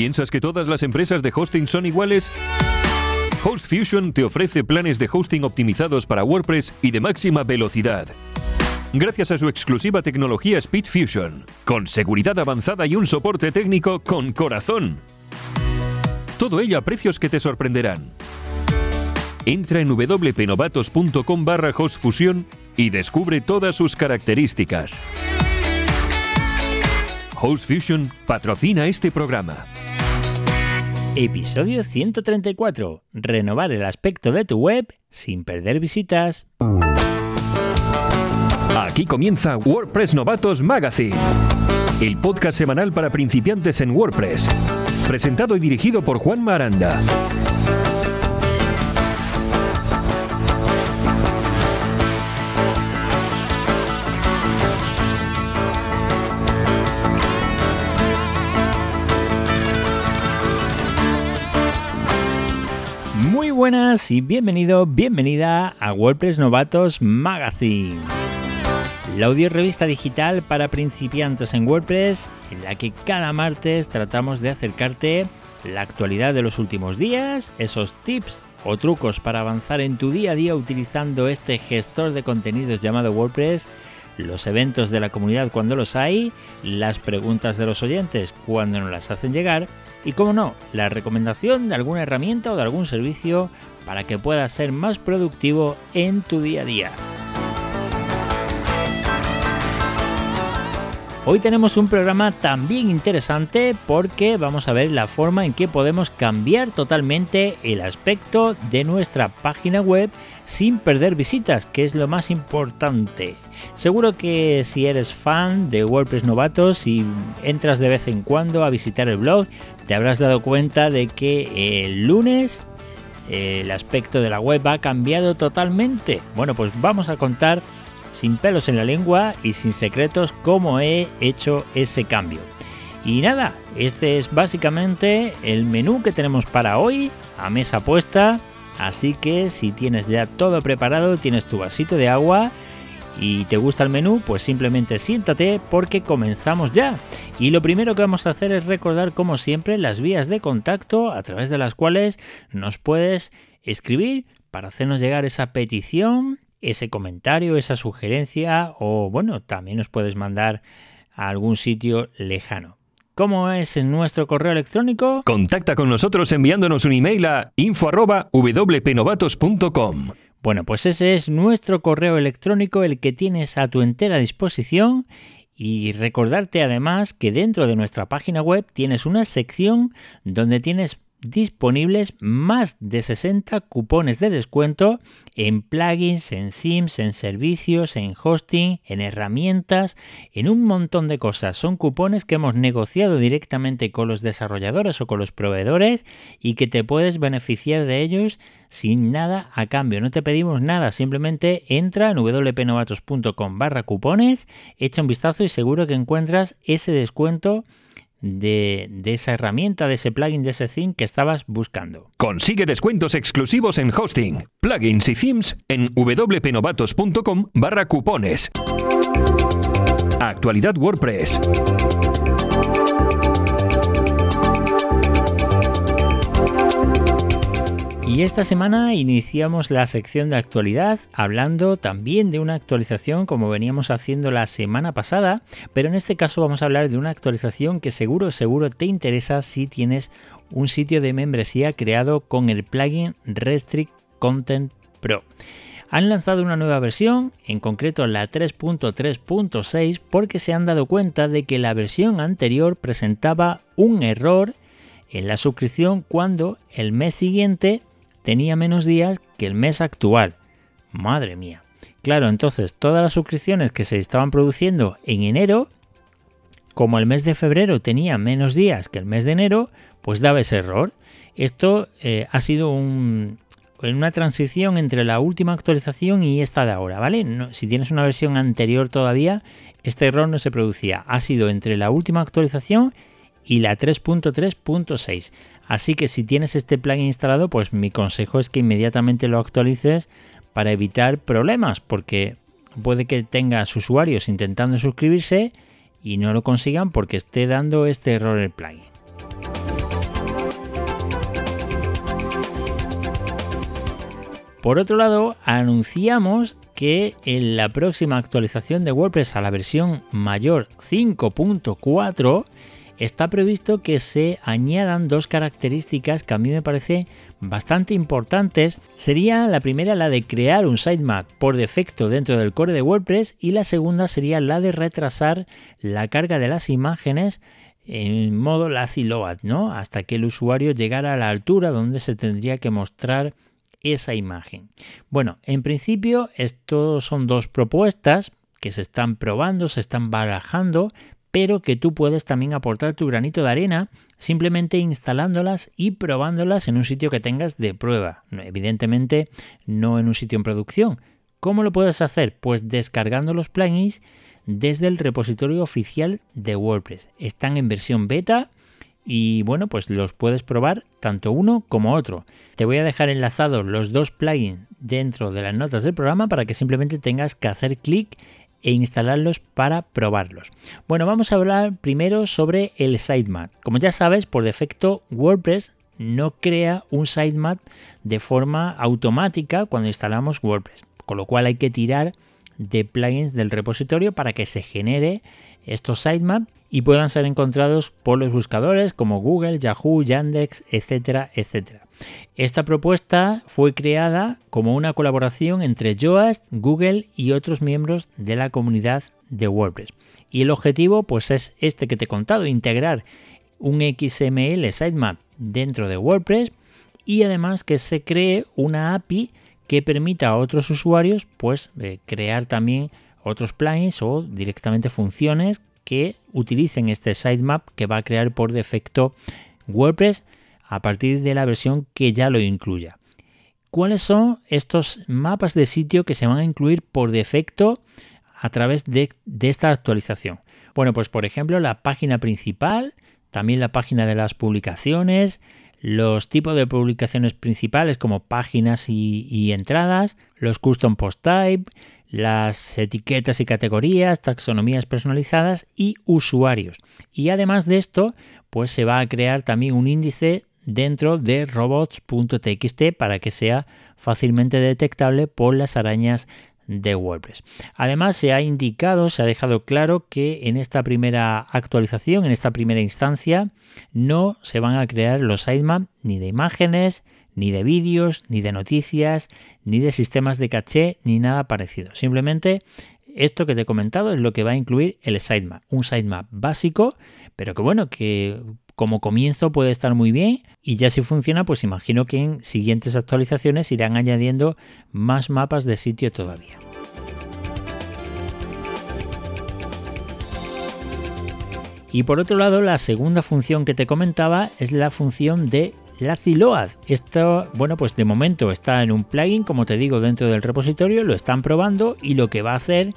¿Piensas que todas las empresas de hosting son iguales? HostFusion te ofrece planes de hosting optimizados para WordPress y de máxima velocidad. Gracias a su exclusiva tecnología SpeedFusion, con seguridad avanzada y un soporte técnico con corazón. Todo ello a precios que te sorprenderán. Entra en wpnovatos.com barra hostfusion y descubre todas sus características. HostFusion patrocina este programa. Episodio 134. Renovar el aspecto de tu web sin perder visitas. Aquí comienza WordPress Novatos Magazine, el podcast semanal para principiantes en WordPress, presentado y dirigido por Juan Maranda. Buenas y bienvenido, bienvenida a WordPress Novatos Magazine. La audio revista digital para principiantes en WordPress, en la que cada martes tratamos de acercarte la actualidad de los últimos días, esos tips o trucos para avanzar en tu día a día utilizando este gestor de contenidos llamado WordPress, los eventos de la comunidad cuando los hay, las preguntas de los oyentes cuando nos las hacen llegar y, como no, la recomendación de alguna herramienta o de algún servicio para que puedas ser más productivo en tu día a día. Hoy tenemos un programa también interesante porque vamos a ver la forma en que podemos cambiar totalmente el aspecto de nuestra página web sin perder visitas, que es lo más importante. Seguro que si eres fan de WordPress novatos y entras de vez en cuando a visitar el blog, te habrás dado cuenta de que el lunes el aspecto de la web ha cambiado totalmente. Bueno, pues vamos a contar sin pelos en la lengua y sin secretos cómo he hecho ese cambio. Y nada, este es básicamente el menú que tenemos para hoy a mesa puesta. Así que si tienes ya todo preparado, tienes tu vasito de agua y te gusta el menú, pues simplemente siéntate porque comenzamos ya. Y lo primero que vamos a hacer es recordar como siempre las vías de contacto a través de las cuales nos puedes escribir para hacernos llegar esa petición ese comentario, esa sugerencia o bueno, también nos puedes mandar a algún sitio lejano. ¿Cómo es nuestro correo electrónico? Contacta con nosotros enviándonos un email a info@wpnovatos.com. Bueno, pues ese es nuestro correo electrónico, el que tienes a tu entera disposición. Y recordarte además que dentro de nuestra página web tienes una sección donde tienes disponibles más de 60 cupones de descuento en plugins, en themes, en servicios, en hosting, en herramientas, en un montón de cosas. Son cupones que hemos negociado directamente con los desarrolladores o con los proveedores y que te puedes beneficiar de ellos sin nada a cambio. No te pedimos nada, simplemente entra en wpnovatos.com barra cupones, echa un vistazo y seguro que encuentras ese descuento de, esa herramienta, de ese plugin, de ese theme que estabas buscando. Consigue descuentos exclusivos en hosting, plugins y themes en wpnovatos.com barra cupones. Actualidad WordPress. Y esta semana iniciamos la sección de actualidad hablando también de una actualización como veníamos haciendo la semana pasada, pero en este caso vamos a hablar de una actualización que seguro, seguro te interesa si tienes un sitio de membresía creado con el plugin Restrict Content Pro. Han lanzado una nueva versión, en concreto la 3.3.6, porque se han dado cuenta de que la versión anterior presentaba un error en la suscripción cuando el mes siguiente tenía menos días que el mes actual. Madre mía. Claro, entonces todas las suscripciones que se estaban produciendo en enero como el mes de febrero tenía menos días que el mes de enero, pues daba ese error. Esto eh, ha sido un, una transición entre la última actualización y esta de ahora, ¿vale? si tienes una versión anterior todavía, este error no se producía. Ha sido entre la última actualización y la 3.3.6. Así que si tienes este plugin instalado, pues mi consejo es que inmediatamente lo actualices para evitar problemas, porque puede que tengas usuarios intentando suscribirse y no lo consigan porque esté dando este error el plugin. Por otro lado, anunciamos que en la próxima actualización de WordPress a la versión mayor 5.4 está previsto que se añadan dos características que a mí me parece bastante importantes. Sería la primera la de crear un sitemap por defecto dentro del core de WordPress y la segunda sería la de retrasar la carga de las imágenes en modo lazy load, ¿no? Hasta que el usuario llegara a la altura donde se tendría que mostrar esa imagen. Bueno, en principio estos son dos propuestas que se están probando, se están barajando, pero que tú puedes también aportar tu granito de arena simplemente instalándolas y probándolas en un sitio que tengas de prueba. Evidentemente no en un sitio en producción. ¿Cómo lo puedes hacer? Pues descargando los plugins desde el repositorio oficial de WordPress. Están en versión beta y bueno, pues los puedes probar tanto uno como otro. Te voy a dejar enlazados los dos plugins dentro de las notas del programa para que simplemente tengas que hacer clic e instalarlos para probarlos. Bueno, vamos a hablar primero sobre el sitemap. Como ya sabes, por defecto WordPress no crea un sitemap de forma automática cuando instalamos WordPress, con lo cual hay que tirar de plugins del repositorio para que se genere estos sitemaps y puedan ser encontrados por los buscadores como Google, Yahoo, Yandex, etcétera, etcétera. Esta propuesta fue creada como una colaboración entre Yoast, Google y otros miembros de la comunidad de WordPress. Y el objetivo pues es este que te he contado, integrar un XML sitemap dentro de WordPress y además que se cree una API que permita a otros usuarios pues eh, crear también otros plugins o directamente funciones que utilicen este sitemap que va a crear por defecto WordPress a partir de la versión que ya lo incluya. ¿Cuáles son estos mapas de sitio que se van a incluir por defecto a través de, esta actualización? Bueno, pues por ejemplo la página principal, también la página de las publicaciones, los tipos de publicaciones principales como páginas y, y, entradas, los custom post type, las etiquetas y categorías, taxonomías personalizadas y usuarios. Y además de esto, pues se va a crear también un índice dentro de robots.txt para que sea fácilmente detectable por las arañas de WordPress. Además, se ha indicado, se ha dejado claro que en esta primera actualización, en esta primera instancia, no se van a crear los sitemaps ni de imágenes, ni de vídeos, ni de noticias, ni de sistemas de caché, ni nada parecido. Simplemente esto que te he comentado es lo que va a incluir el sitemap, un sitemap básico, pero que bueno, que como comienzo puede estar muy bien y ya si funciona, pues imagino que en siguientes actualizaciones irán añadiendo más mapas de sitio todavía. Y por otro lado, la segunda función que te comentaba es la función de Lazy Load. Esto, bueno, pues de momento está en un plugin, como te digo, dentro del repositorio, lo están probando y lo que va a hacer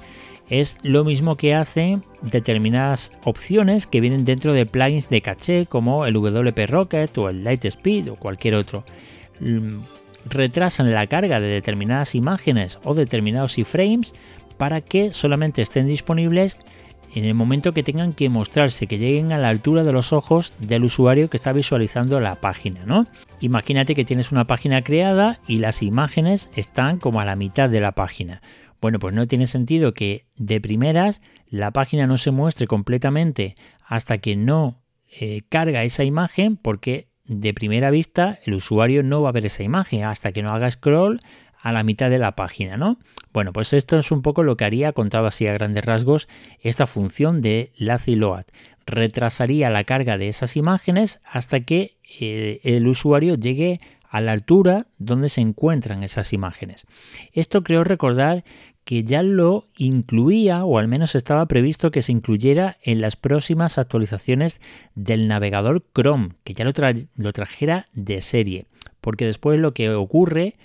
es lo mismo que hacen determinadas opciones que vienen dentro de plugins de caché como el WP Rocket o el Lightspeed o cualquier otro. Mm, retrasan la carga de determinadas imágenes o determinados iframes para que solamente estén disponibles en el momento que tengan que mostrarse, que lleguen a la altura de los ojos del usuario que está visualizando la página, ¿no? Imagínate que tienes una página creada y las imágenes están como a la mitad de la página. Bueno, pues no tiene sentido que de primeras la página no se muestre completamente hasta que no eh, carga esa imagen porque de primera vista el usuario no va a ver esa imagen hasta que no haga scroll a la mitad de la página, ¿no? Bueno, pues esto es un poco lo que haría, contado así a grandes rasgos, esta función de Lazy Load. Retrasaría la carga de esas imágenes hasta que eh, el usuario llegue a la altura donde se encuentran esas imágenes. Esto creo recordar que ya lo incluía o al menos estaba previsto que se incluyera en las próximas actualizaciones del navegador Chrome, que ya lo, lo trajera de serie. Porque después lo que ocurre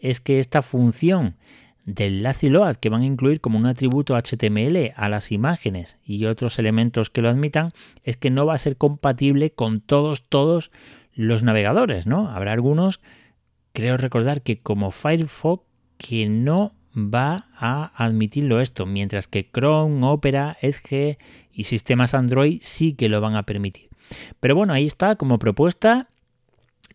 es que esta función del lazy load que van a incluir como un atributo HTML a las imágenes y otros elementos que lo admitan es que no va a ser compatible con todos todos los navegadores, ¿no? Habrá algunos, creo recordar que como Firefox que no va a admitirlo esto, mientras que Chrome, Opera, Edge y sistemas Android sí que lo van a permitir. Pero bueno, ahí está como propuesta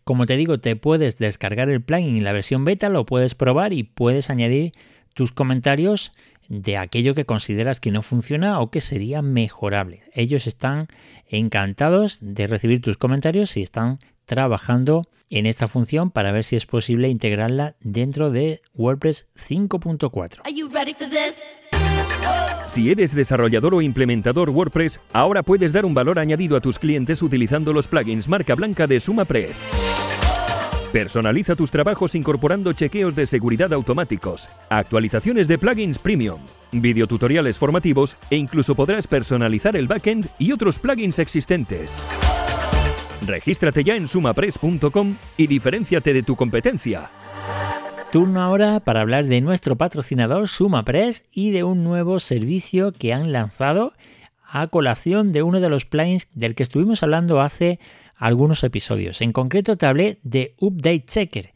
como te digo, te puedes descargar el plugin en la versión beta, lo puedes probar y puedes añadir tus comentarios de aquello que consideras que no funciona o que sería mejorable. Ellos están encantados de recibir tus comentarios y están trabajando en esta función para ver si es posible integrarla dentro de WordPress 5.4. Si eres desarrollador o implementador WordPress, ahora puedes dar un valor añadido a tus clientes utilizando los plugins marca blanca de SumaPress. Personaliza tus trabajos incorporando chequeos de seguridad automáticos, actualizaciones de plugins premium, videotutoriales formativos e incluso podrás personalizar el backend y otros plugins existentes. Regístrate ya en sumapress.com y diferenciate de tu competencia. Turno ahora para hablar de nuestro patrocinador SumaPress y de un nuevo servicio que han lanzado a colación de uno de los plugins del que estuvimos hablando hace algunos episodios. En concreto te hablé de Update Checker.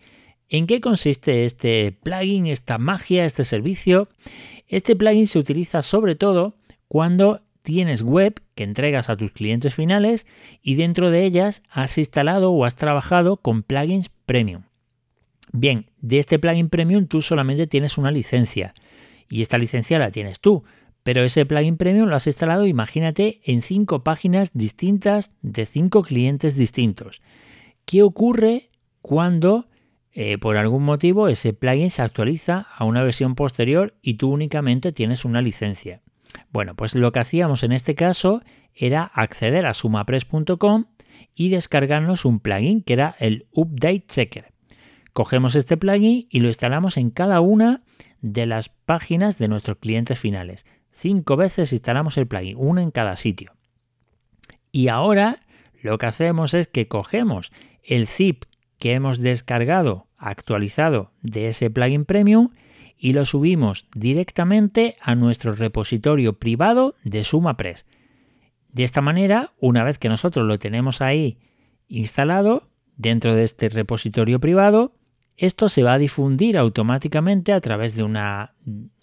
¿En qué consiste este plugin, esta magia, este servicio? Este plugin se utiliza sobre todo cuando tienes web que entregas a tus clientes finales y dentro de ellas has instalado o has trabajado con plugins premium. Bien, de este plugin premium tú solamente tienes una licencia y esta licencia la tienes tú, pero ese plugin premium lo has instalado, imagínate, en cinco páginas distintas de cinco clientes distintos. ¿Qué ocurre cuando eh, por algún motivo ese plugin se actualiza a una versión posterior y tú únicamente tienes una licencia? Bueno, pues lo que hacíamos en este caso era acceder a sumapress.com y descargarnos un plugin que era el Update Checker. Cogemos este plugin y lo instalamos en cada una de las páginas de nuestros clientes finales. Cinco veces instalamos el plugin, una en cada sitio. Y ahora lo que hacemos es que cogemos el zip que hemos descargado, actualizado de ese plugin premium y lo subimos directamente a nuestro repositorio privado de SumaPress. De esta manera, una vez que nosotros lo tenemos ahí instalado dentro de este repositorio privado, esto se va a difundir automáticamente a través de una,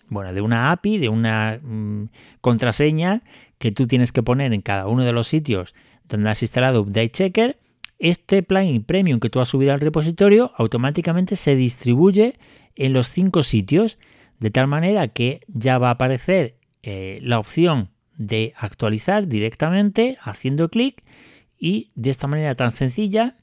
bueno, de una API, de una mm, contraseña que tú tienes que poner en cada uno de los sitios donde has instalado Update Checker. Este plugin premium que tú has subido al repositorio automáticamente se distribuye en los cinco sitios de tal manera que ya va a aparecer eh, la opción de actualizar directamente haciendo clic y de esta manera tan sencilla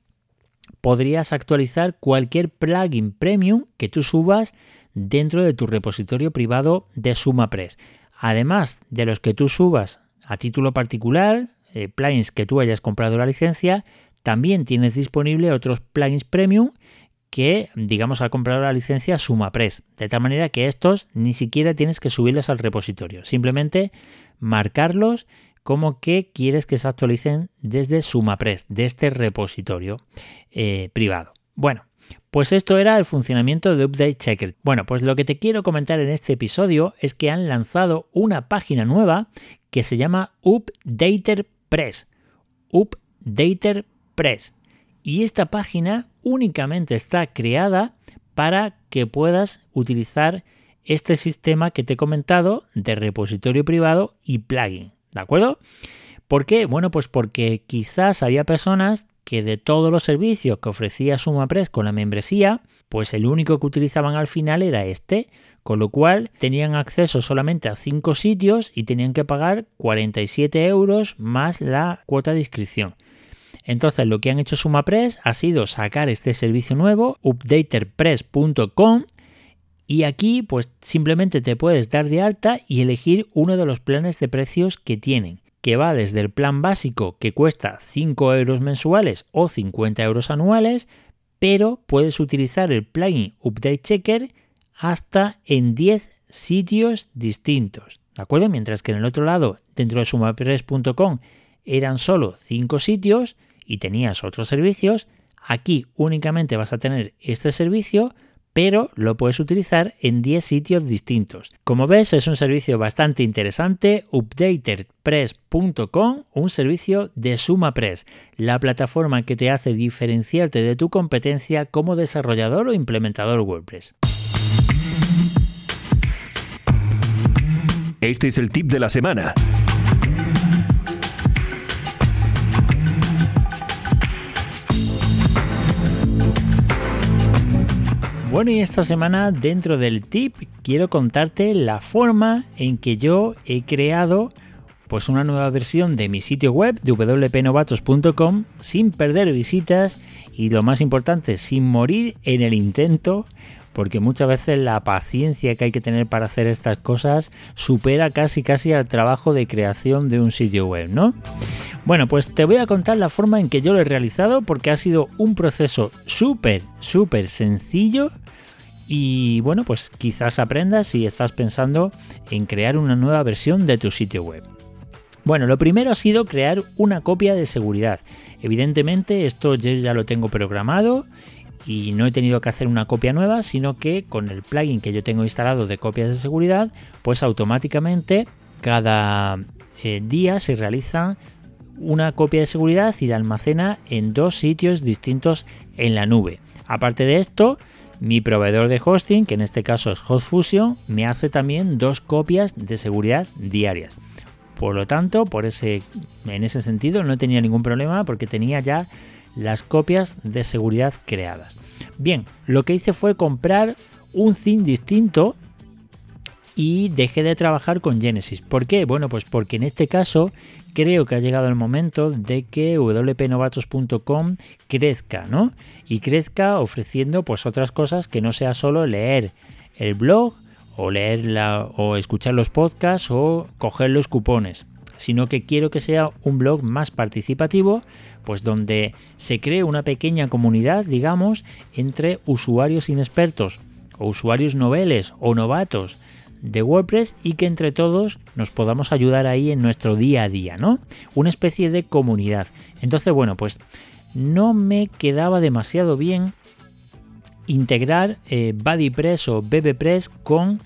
podrías actualizar cualquier plugin premium que tú subas dentro de tu repositorio privado de SumaPress. Además de los que tú subas a título particular, eh, plugins que tú hayas comprado la licencia, también tienes disponible otros plugins premium que, digamos, ha comprado la licencia SumaPress. De tal manera que estos ni siquiera tienes que subirlos al repositorio. Simplemente marcarlos como que quieres que se actualicen desde SumaPress, de este repositorio eh, privado. Bueno, pues esto era el funcionamiento de Update Checker. Bueno, pues lo que te quiero comentar en este episodio es que han lanzado una página nueva que se llama Updater Press. Updater Press. Y esta página únicamente está creada para que puedas utilizar este sistema que te he comentado de repositorio privado y plugin. ¿De acuerdo? ¿Por qué? Bueno, pues porque quizás había personas que de todos los servicios que ofrecía SumaPress con la membresía, pues el único que utilizaban al final era este, con lo cual tenían acceso solamente a 5 sitios y tenían que pagar 47 euros más la cuota de inscripción. Entonces lo que han hecho SumaPress ha sido sacar este servicio nuevo, updaterpress.com, y aquí pues simplemente te puedes dar de alta y elegir uno de los planes de precios que tienen, que va desde el plan básico que cuesta 5 euros mensuales o 50 euros anuales, pero puedes utilizar el plugin Update Checker hasta en 10 sitios distintos. ¿De acuerdo? Mientras que en el otro lado, dentro de sumapress.com, eran solo 5 sitios y tenías otros servicios, aquí únicamente vas a tener este servicio pero lo puedes utilizar en 10 sitios distintos. Como ves, es un servicio bastante interesante, updaterpress.com, un servicio de SumaPress, la plataforma que te hace diferenciarte de tu competencia como desarrollador o implementador WordPress. Este es el tip de la semana. Bueno, y esta semana dentro del tip quiero contarte la forma en que yo he creado pues una nueva versión de mi sitio web wpnovatos.com sin perder visitas y lo más importante, sin morir en el intento, porque muchas veces la paciencia que hay que tener para hacer estas cosas supera casi casi al trabajo de creación de un sitio web, ¿no? Bueno, pues te voy a contar la forma en que yo lo he realizado porque ha sido un proceso súper, súper sencillo y bueno, pues quizás aprendas si estás pensando en crear una nueva versión de tu sitio web. Bueno, lo primero ha sido crear una copia de seguridad. Evidentemente esto yo ya lo tengo programado y no he tenido que hacer una copia nueva, sino que con el plugin que yo tengo instalado de copias de seguridad, pues automáticamente cada eh, día se realiza una copia de seguridad y la almacena en dos sitios distintos en la nube. Aparte de esto, mi proveedor de hosting, que en este caso es HostFusion, me hace también dos copias de seguridad diarias. Por lo tanto, por ese, en ese sentido no tenía ningún problema porque tenía ya las copias de seguridad creadas. Bien, lo que hice fue comprar un theme distinto y dejé de trabajar con Genesis. ¿Por qué? Bueno, pues porque en este caso creo que ha llegado el momento de que wpnovatos.com crezca, ¿no? Y crezca ofreciendo pues otras cosas que no sea solo leer el blog o leer o escuchar los podcasts o coger los cupones, sino que quiero que sea un blog más participativo, pues donde se cree una pequeña comunidad, digamos, entre usuarios inexpertos o usuarios noveles o novatos de WordPress y que entre todos nos podamos ayudar ahí en nuestro día a día, ¿no? Una especie de comunidad. Entonces, bueno, pues no me quedaba demasiado bien integrar eh, BuddyPress o BBPress con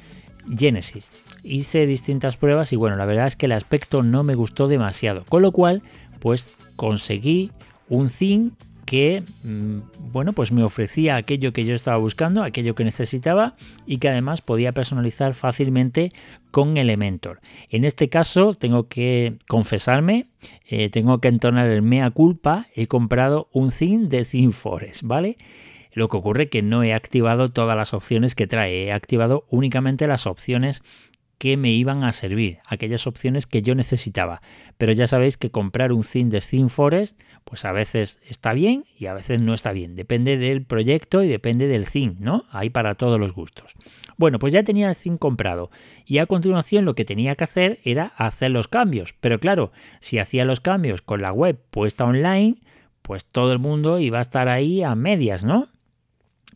Genesis. Hice distintas pruebas y bueno, la verdad es que el aspecto no me gustó demasiado. Con lo cual, pues conseguí un theme que mm, bueno, pues me ofrecía aquello que yo estaba buscando, aquello que necesitaba y que además podía personalizar fácilmente con Elementor. En este caso tengo que confesarme, eh, tengo que entonar el mea culpa, he comprado un theme de ThemeForest, ¿vale? Lo que ocurre que no he activado todas las opciones que trae, he activado únicamente las opciones que me iban a servir, aquellas opciones que yo necesitaba. Pero ya sabéis que comprar un theme de ThemeForest, pues a veces está bien y a veces no está bien. Depende del proyecto y depende del theme, ¿no? Hay para todos los gustos. Bueno, pues ya tenía el theme comprado y a continuación lo que tenía que hacer era hacer los cambios. Pero claro, si hacía los cambios con la web puesta online, pues todo el mundo iba a estar ahí a medias, ¿no?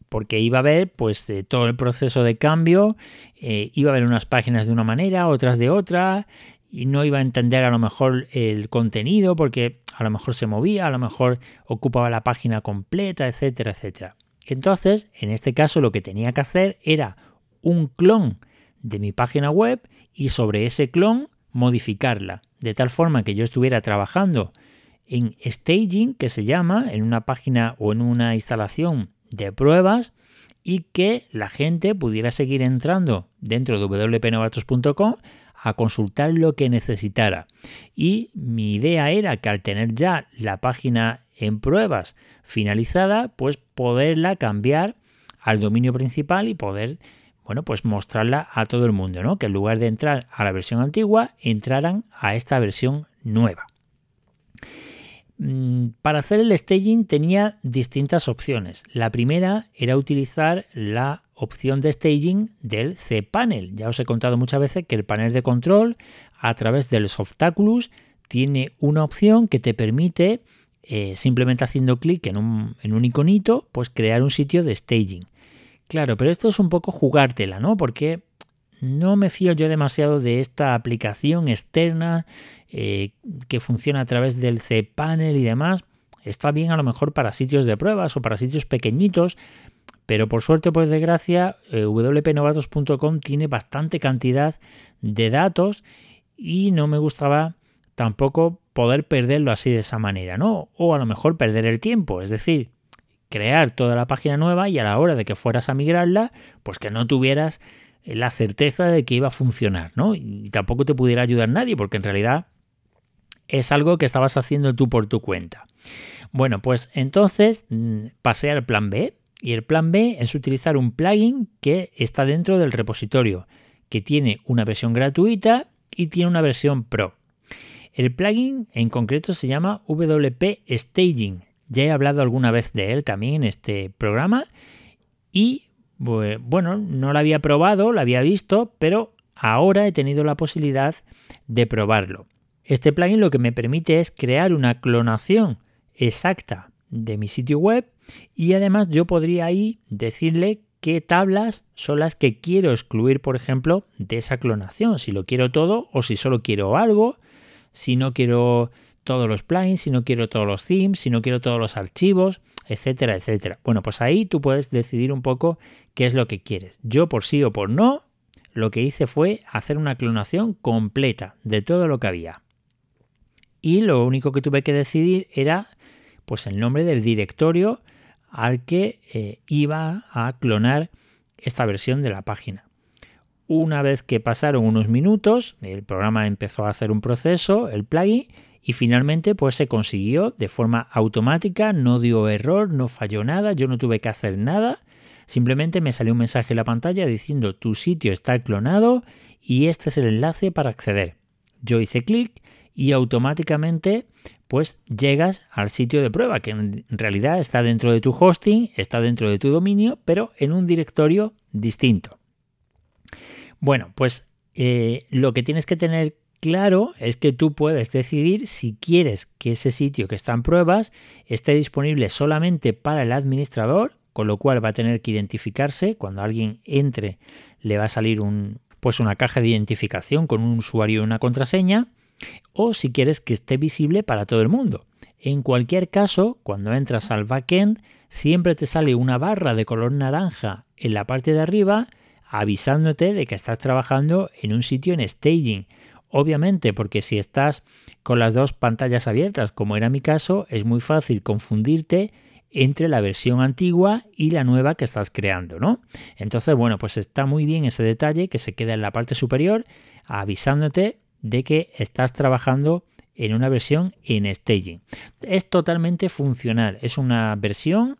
Porque iba a haber pues todo el proceso de cambio, eh, iba a haber unas páginas de una manera, otras de otra, y no iba a entender a lo mejor el contenido porque a lo mejor se movía, a lo mejor ocupaba la página completa, etcétera, etcétera. Entonces, en este caso lo que tenía que hacer era un clon de mi página web y sobre ese clon modificarla, de tal forma que yo estuviera trabajando en staging, que se llama, en una página o en una instalación de pruebas y que la gente pudiera seguir entrando dentro de wpnovatos.com a consultar lo que necesitara. Y mi idea era que al tener ya la página en pruebas finalizada, pues poderla cambiar al dominio principal y poder, bueno, pues mostrarla a todo el mundo, ¿no? Que en lugar de entrar a la versión antigua, entraran a esta versión nueva. Mm, para hacer el staging tenía distintas opciones. La primera era utilizar la opción de staging del cPanel. Ya os he contado muchas veces que el panel de control a través del Softaculous tiene una opción que te permite eh, simplemente haciendo clic en un, en un iconito pues crear un sitio de staging. Claro, pero esto es un poco jugártela, ¿no? Porque no me fío yo demasiado de esta aplicación externa eh, que funciona a través del cPanel y demás. Está bien a lo mejor para sitios de pruebas o para sitios pequeñitos, pero por suerte, por desgracia, eh, tiene bastante cantidad de datos y no me gustaba tampoco poder perderlo así de esa manera, ¿no? O a lo mejor perder el tiempo, es decir, crear toda la página nueva y a la hora de que fueras a migrarla, pues que no tuvieras la certeza de que iba a funcionar, ¿no? Y tampoco te pudiera ayudar nadie, porque en realidad es algo que estabas haciendo tú por tu cuenta. Bueno, pues entonces mm, pasé al plan B, y el plan B es utilizar un plugin que está dentro del repositorio, que tiene una versión gratuita y tiene una versión pro. El plugin en concreto se llama WP Staging. Ya he hablado alguna vez de él también en este programa y bueno, no lo había probado, lo había visto, pero ahora he tenido la posibilidad de probarlo. Este plugin lo que me permite es crear una clonación exacta de mi sitio web y además yo podría ahí decirle qué tablas son las que quiero excluir, por ejemplo, de esa clonación, si lo quiero todo o si solo quiero algo, si no quiero todos los plugins, si no quiero todos los themes, si no quiero todos los archivos, etcétera, etcétera. Bueno, pues ahí tú puedes decidir un poco qué es lo que quieres. Yo por sí o por no, lo que hice fue hacer una clonación completa de todo lo que había. Y lo único que tuve que decidir era pues el nombre del directorio al que eh, iba a clonar esta versión de la página. Una vez que pasaron unos minutos, el programa empezó a hacer un proceso, el plugin, y finalmente pues se consiguió de forma automática, no dio error, no falló nada, yo no tuve que hacer nada, simplemente me salió un mensaje en la pantalla diciendo tu sitio está clonado y este es el enlace para acceder. Yo hice clic y automáticamente pues llegas al sitio de prueba, que en realidad está dentro de tu hosting, está dentro de tu dominio, pero en un directorio distinto. Bueno, pues eh, lo que tienes que tener claro es que tú puedes decidir si quieres que ese sitio que está en pruebas esté disponible solamente para el administrador, con lo cual va a tener que identificarse. Cuando alguien entre, le va a salir pues una caja de identificación con un usuario y una contraseña o si quieres que esté visible para todo el mundo. En cualquier caso, cuando entras al backend, siempre te sale una barra de color naranja en la parte de arriba avisándote de que estás trabajando en un sitio en staging. Obviamente, porque si estás con las dos pantallas abiertas, como era mi caso, es muy fácil confundirte entre la versión antigua y la nueva que estás creando, ¿no? Entonces, bueno, pues está muy bien ese detalle que se queda en la parte superior avisándote de que estás trabajando en una versión en staging. Es totalmente funcional, es una versión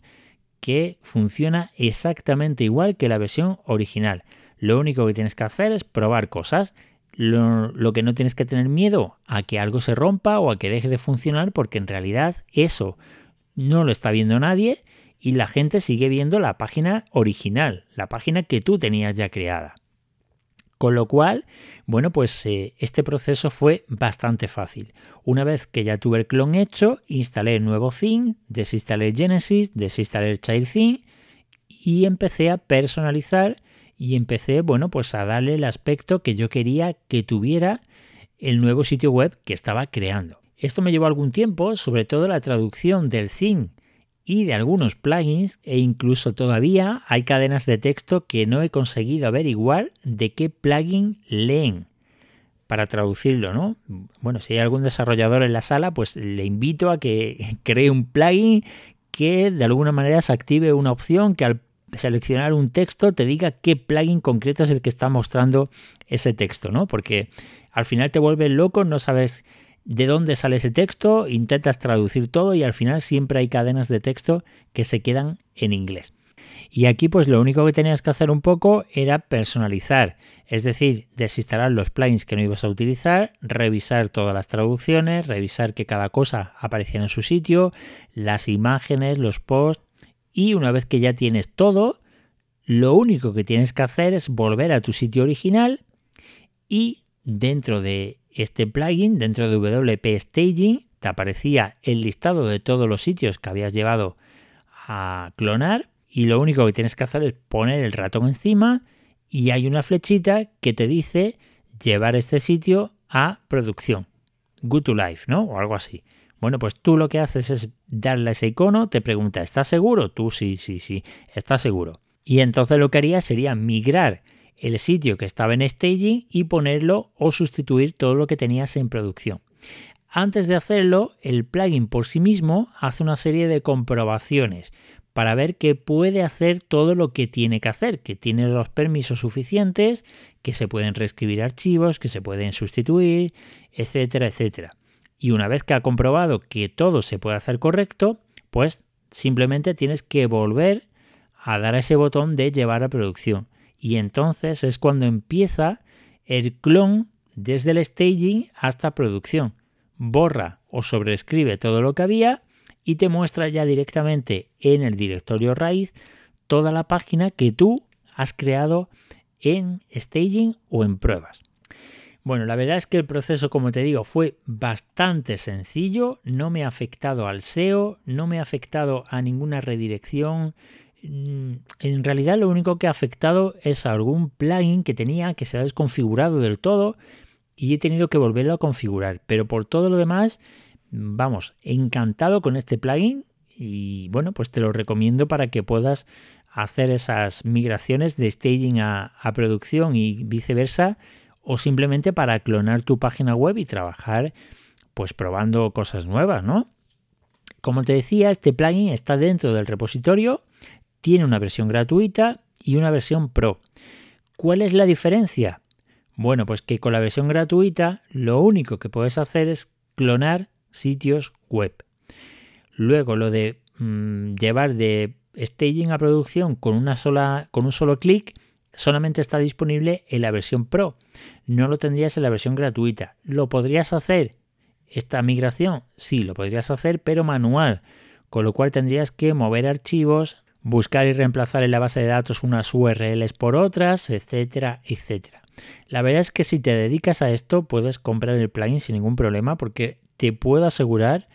que funciona exactamente igual que la versión original. Lo único que tienes que hacer es probar cosas. Lo, que no tienes que tener miedo a que algo se rompa o a que deje de funcionar porque en realidad eso no lo está viendo nadie y la gente sigue viendo la página original, la página que tú tenías ya creada. Con lo cual, bueno, pues eh, este proceso fue bastante fácil. Una vez que ya tuve el clon hecho, instalé el nuevo theme, desinstalé Genesis, desinstalé el child theme y empecé a personalizar y empecé, bueno, pues a darle el aspecto que yo quería que tuviera el nuevo sitio web que estaba creando. Esto me llevó algún tiempo, sobre todo la traducción del theme y de algunos plugins e incluso todavía hay cadenas de texto que no he conseguido averiguar de qué plugin leen para traducirlo, ¿no? Bueno, si hay algún desarrollador en la sala, pues le invito a que cree un plugin que de alguna manera se active una opción que al seleccionar un texto te diga qué plugin concreto es el que está mostrando ese texto, ¿no? Porque al final te vuelves loco, no sabes de dónde sale ese texto, intentas traducir todo y al final siempre hay cadenas de texto que se quedan en inglés. Y aquí pues lo único que tenías que hacer un poco era personalizar, es decir, desinstalar los plugins que no ibas a utilizar, revisar todas las traducciones, revisar que cada cosa apareciera en su sitio, las imágenes, los posts y una vez que ya tienes todo, lo único que tienes que hacer es volver a tu sitio original y dentro de este plugin dentro de WP Staging te aparecía el listado de todos los sitios que habías llevado a clonar y lo único que tienes que hacer es poner el ratón encima y hay una flechita que te dice llevar este sitio a producción. Good to life, ¿no? O algo así. Bueno, pues tú lo que haces es darle a ese icono, te pregunta, ¿estás seguro? Tú sí, sí, sí, estás seguro. Y entonces lo que haría sería migrar el sitio que estaba en staging y ponerlo o sustituir todo lo que tenías en producción. Antes de hacerlo, el plugin por sí mismo hace una serie de comprobaciones para ver que puede hacer todo lo que tiene que hacer, que tiene los permisos suficientes, que se pueden reescribir archivos, que se pueden sustituir, etcétera, etcétera. Y una vez que ha comprobado que todo se puede hacer correcto, pues simplemente tienes que volver a dar ese botón de llevar a producción. Y entonces es cuando empieza el clon desde el staging hasta producción. Borra o sobreescribe todo lo que había y te muestra ya directamente en el directorio raíz toda la página que tú has creado en staging o en pruebas. Bueno, la verdad es que el proceso, como te digo, fue bastante sencillo, no me ha afectado al SEO, no me ha afectado a ninguna redirección. Mm, en realidad lo único que ha afectado es algún plugin que tenía que se ha desconfigurado del todo y he tenido que volverlo a configurar. Pero por todo lo demás, vamos, encantado con este plugin y bueno, pues te lo recomiendo para que puedas hacer esas migraciones de staging a, producción y viceversa o simplemente para clonar tu página web y trabajar pues probando cosas nuevas, ¿no? Como te decía, este plugin está dentro del repositorio, tiene una versión gratuita y una versión pro. ¿Cuál es la diferencia? Bueno, pues que con la versión gratuita lo único que puedes hacer es clonar sitios web. Luego lo de mm, llevar de staging a producción con una sola con un solo clic solamente está disponible en la versión Pro. No lo tendrías en la versión gratuita. ¿Lo podrías hacer esta migración? Sí, lo podrías hacer, pero manual, con lo cual tendrías que mover archivos, buscar y reemplazar en la base de datos unas URLs por otras, etcétera, etcétera. La verdad es que si te dedicas a esto puedes comprar el plugin sin ningún problema porque te puedo asegurar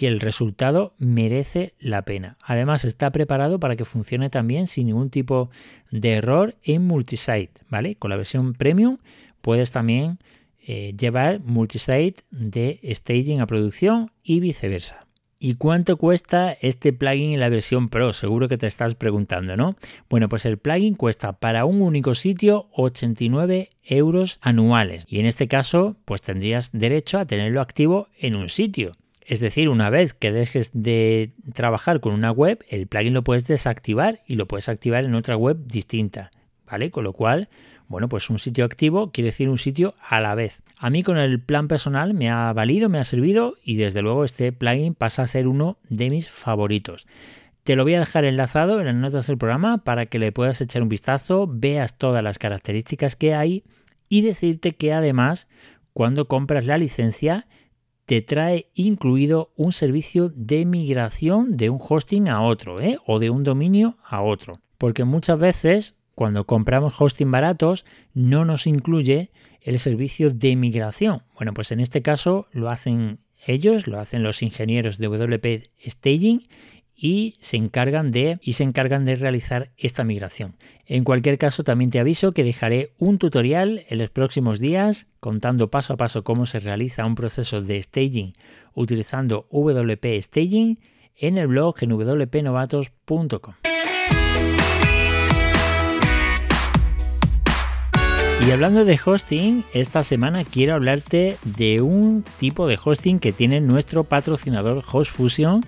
que el resultado merece la pena. Además está preparado para que funcione también sin ningún tipo de error en multisite, ¿vale? Con la versión premium puedes también eh, llevar multisite de staging a producción y viceversa. ¿Y cuánto cuesta este plugin en la versión Pro? Seguro que te estás preguntando, ¿no? Bueno, pues el plugin cuesta para un único sitio 89 euros anuales. Y en este caso, pues tendrías derecho a tenerlo activo en un sitio. Es decir, una vez que dejes de trabajar con una web, el plugin lo puedes desactivar y lo puedes activar en otra web distinta. ¿Vale? Con lo cual, bueno, pues un sitio activo quiere decir un sitio a la vez. A mí con el plan personal me ha valido, me ha servido y desde luego este plugin pasa a ser uno de mis favoritos. Te lo voy a dejar enlazado en las notas del programa para que le puedas echar un vistazo, veas todas las características que hay y decirte que además cuando compras la licencia te trae incluido un servicio de migración de un hosting a otro ¿eh? o de un dominio a otro. Porque muchas veces cuando compramos hosting baratos no nos incluye el servicio de migración. Bueno, pues en este caso lo hacen ellos, lo hacen los ingenieros de WP Staging y se encargan de y se encargan de realizar esta migración. En cualquier caso, también te aviso que dejaré un tutorial en los próximos días contando paso a paso cómo se realiza un proceso de staging utilizando WP Staging en el blog en wpnovatos.com. Y hablando de hosting, esta semana quiero hablarte de un tipo de hosting que tiene nuestro patrocinador HostFusion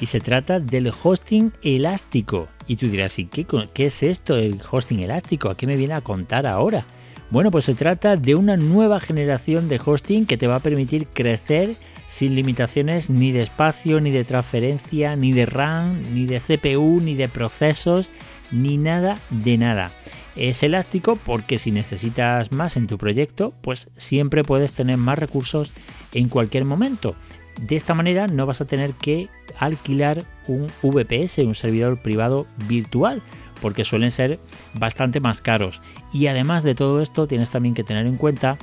y se trata del hosting elástico. Y tú dirás, ¿y qué, qué es esto del hosting elástico? ¿A qué me viene a contar ahora? Bueno, pues se trata de una nueva generación de hosting que te va a permitir crecer sin limitaciones ni de espacio, ni de transferencia, ni de RAM, ni de CPU, ni de procesos, ni nada de nada. Es elástico porque si necesitas más en tu proyecto, pues siempre puedes tener más recursos en cualquier momento. De esta manera no vas a tener que alquilar un VPS, un servidor privado virtual, porque suelen ser bastante más caros. Y además de todo esto, tienes también que tener en cuenta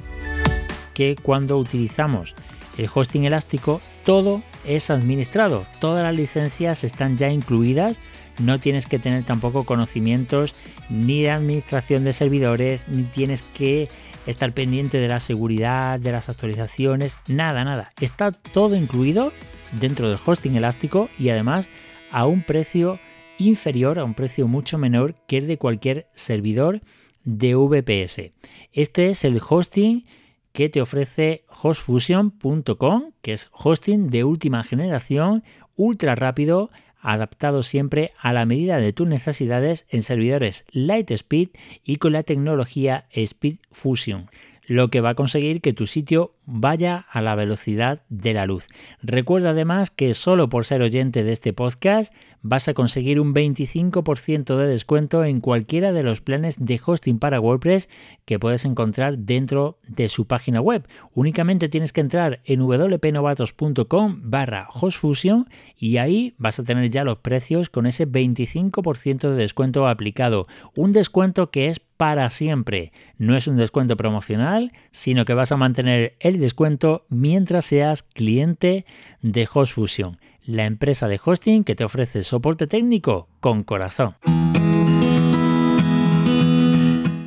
que cuando utilizamos el hosting elástico, todo es administrado, todas las licencias están ya incluidas no tienes que tener tampoco conocimientos ni de administración de servidores, ni tienes que estar pendiente de la seguridad, de las actualizaciones, nada, nada. Está todo incluido dentro del hosting elástico y además a un precio inferior, a un precio mucho menor que el de cualquier servidor de VPS. Este es el hosting que te ofrece hostfusion.com, que es hosting de última generación, ultra rápido, adaptado siempre a la medida de tus necesidades en servidores Lightspeed y con la tecnología Speed Fusion lo que va a conseguir que tu sitio vaya a la velocidad de la luz. Recuerda además que solo por ser oyente de este podcast vas a conseguir un 25% de descuento en cualquiera de los planes de hosting para WordPress que puedes encontrar dentro de su página web. Únicamente tienes que entrar en wpnovatos.com barra hostfusion y ahí vas a tener ya los precios con ese 25% de descuento aplicado. Un descuento que es para siempre. No es un descuento promocional, sino que vas a mantener el descuento mientras seas cliente de HostFusion, la empresa de hosting que te ofrece soporte técnico con corazón.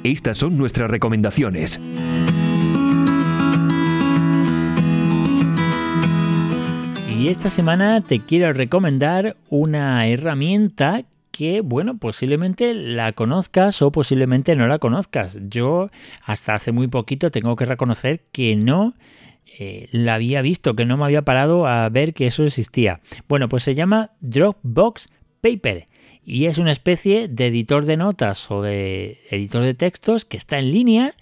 Estas son nuestras recomendaciones. Y esta semana te quiero recomendar una herramienta que, bueno, posiblemente la conozcas o posiblemente no la conozcas. Yo hasta hace muy poquito tengo que reconocer que no eh, la había visto, que no me había parado a ver que eso existía. Bueno, pues se llama Dropbox Paper y es una especie de editor de notas o de editor de textos que está en línea,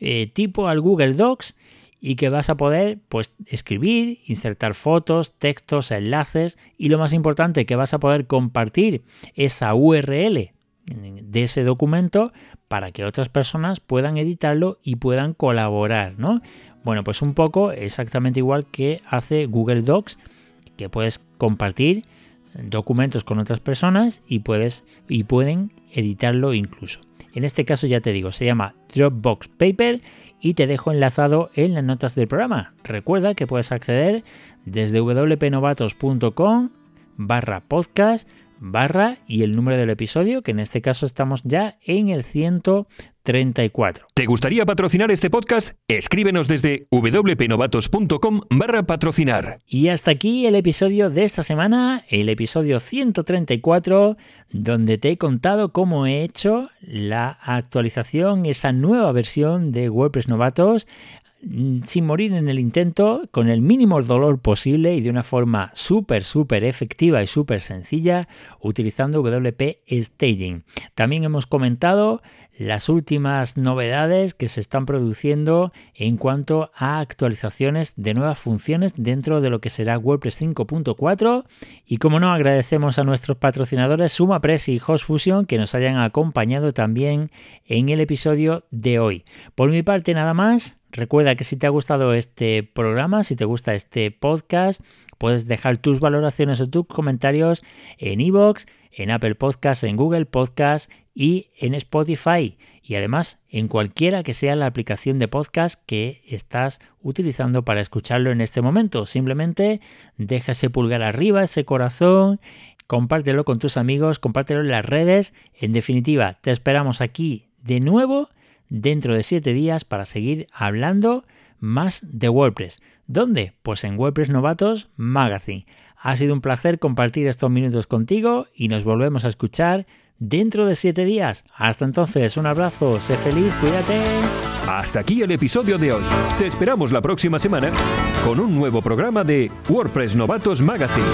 eh, tipo al Google Docs y que vas a poder pues escribir, insertar fotos, textos, enlaces y lo más importante que vas a poder compartir esa URL de ese documento para que otras personas puedan editarlo y puedan colaborar, ¿no? Bueno, pues un poco exactamente igual que hace Google Docs, que puedes compartir documentos con otras personas y puedes y pueden editarlo incluso. En este caso ya te digo, se llama Dropbox Paper y te dejo enlazado en las notas del programa. Recuerda que puedes acceder desde wpnovatos.com barra podcast barra y el número del episodio, que en este caso estamos ya en el 134. ¿Te gustaría patrocinar este podcast? Escríbenos desde wpnovatos.com barra patrocinar. Y hasta aquí el episodio de esta semana, el episodio 134, donde te he contado cómo he hecho la actualización, esa nueva versión de WordPress Novatos sin morir en el intento, con el mínimo dolor posible y de una forma súper, súper efectiva y súper sencilla, utilizando WP Staging. También hemos comentado las últimas novedades que se están produciendo en cuanto a actualizaciones de nuevas funciones dentro de lo que será WordPress 5.4 y como no agradecemos a nuestros patrocinadores SumaPress y HostFusion que nos hayan acompañado también en el episodio de hoy. Por mi parte nada más, Recuerda que si te ha gustado este programa, si te gusta este podcast, puedes dejar tus valoraciones o tus comentarios en iVoox, en Apple Podcasts, en Google Podcasts y en Spotify. Y además en cualquiera que sea la aplicación de podcast que estás utilizando para escucharlo en este momento. Simplemente deja ese pulgar arriba, ese corazón, compártelo con tus amigos, compártelo en las redes. En definitiva, te esperamos aquí de nuevo dentro de 7 días para seguir hablando más de WordPress. ¿Dónde? Pues en WordPress Novatos Magazine. Ha sido un placer compartir estos minutos contigo y nos volvemos a escuchar dentro de 7 días. Hasta entonces, un abrazo, sé feliz, cuídate. Hasta aquí el episodio de hoy. Te esperamos la próxima semana con un nuevo programa de WordPress Novatos Magazine.